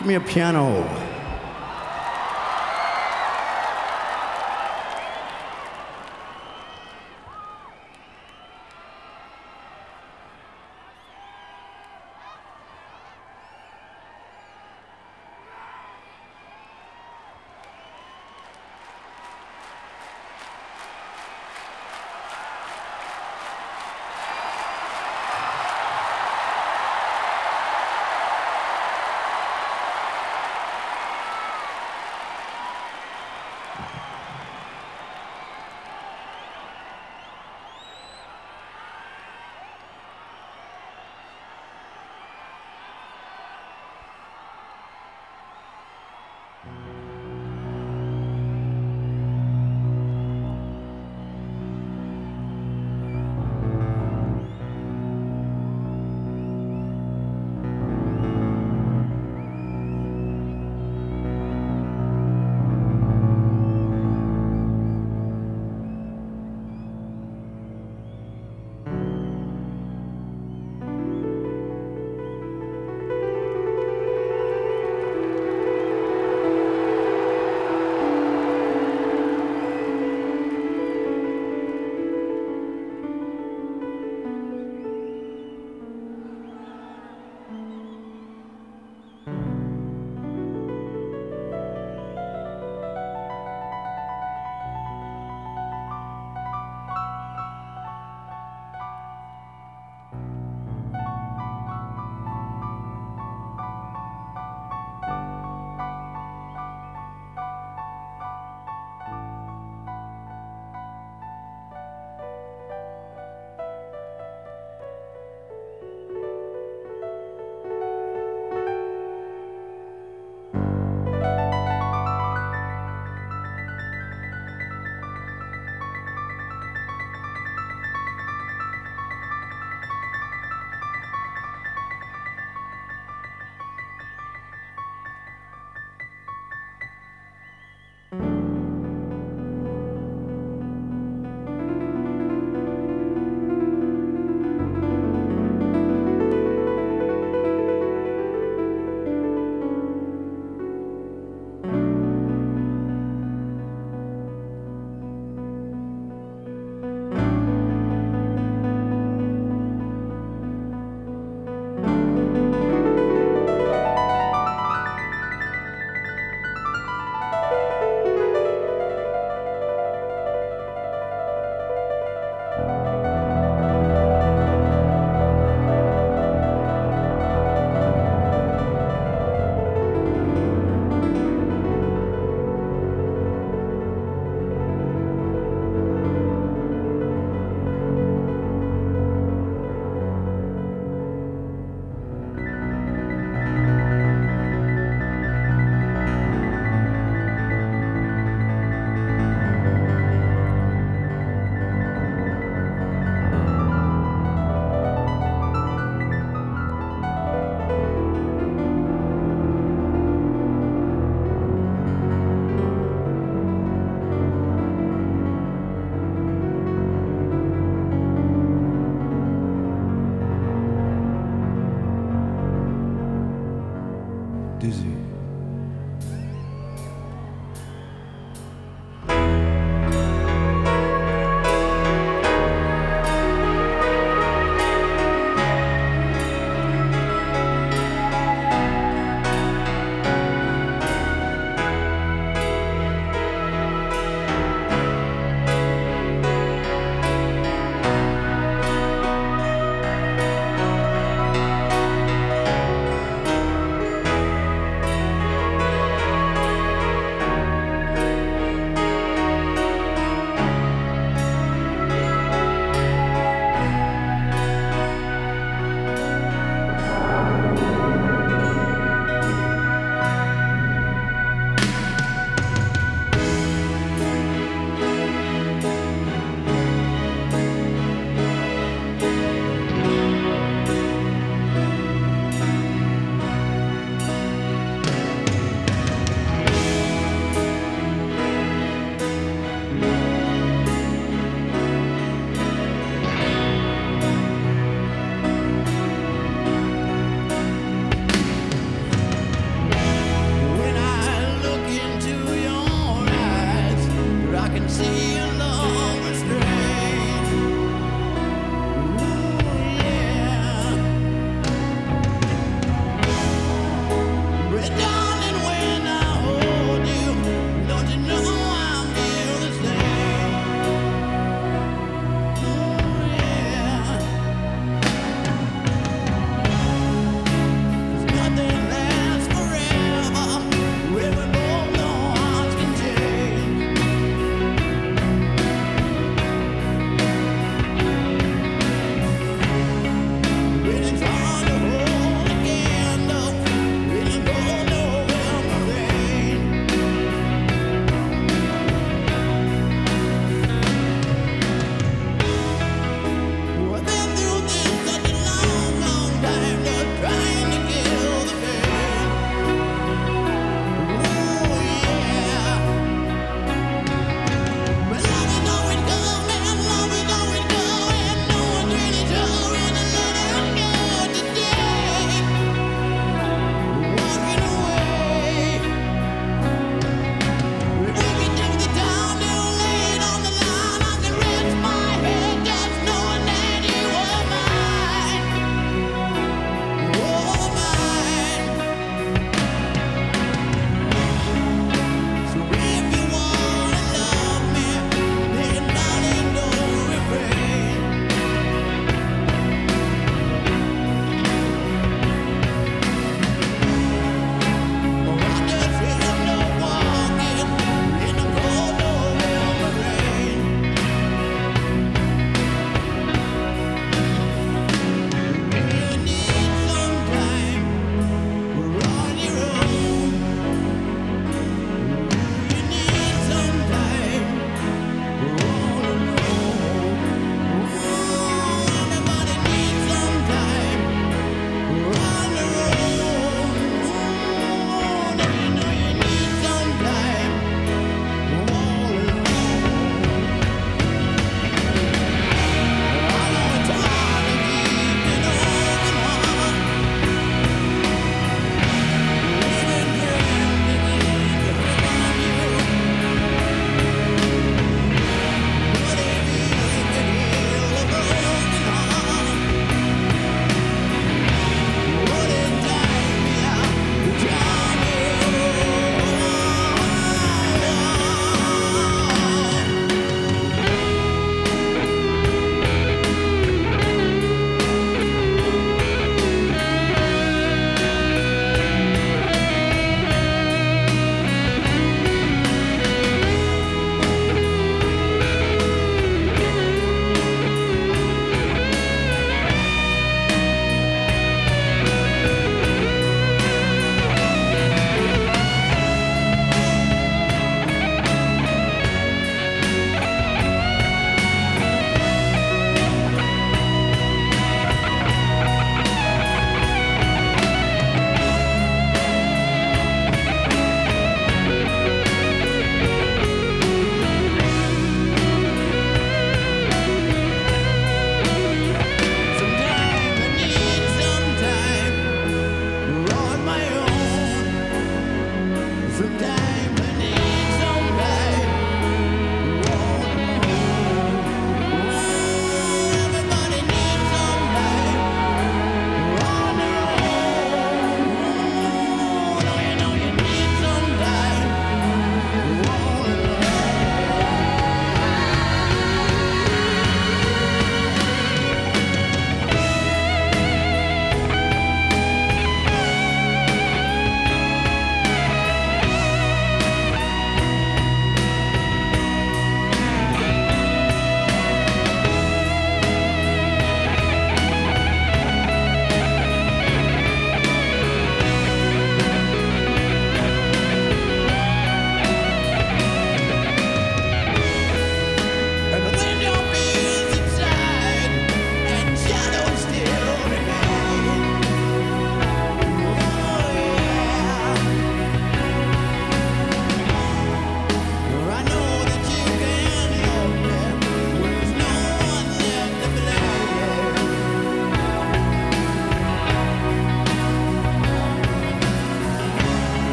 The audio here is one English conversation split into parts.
Give me a piano.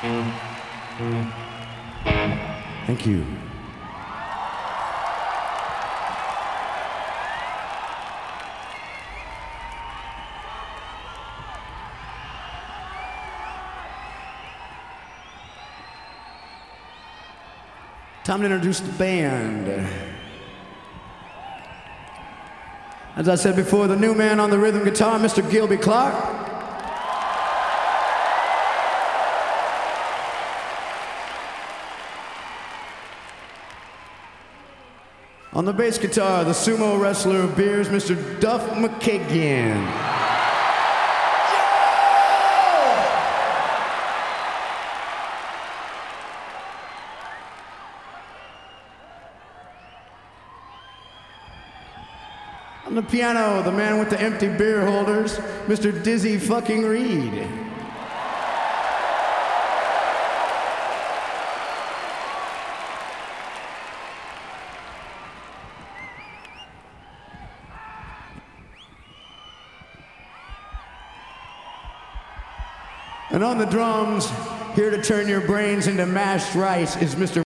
Thank you. Time to introduce the band. As I said before, the new man on the rhythm guitar, Mr. Gilby Clarke. On the bass guitar, the sumo wrestler of beers, Mr. Duff McKagan. On the piano, the man with the empty beer holders, Mr. Dizzy fucking Reed. And on the drums, here to turn your brains into mashed rice is Mr.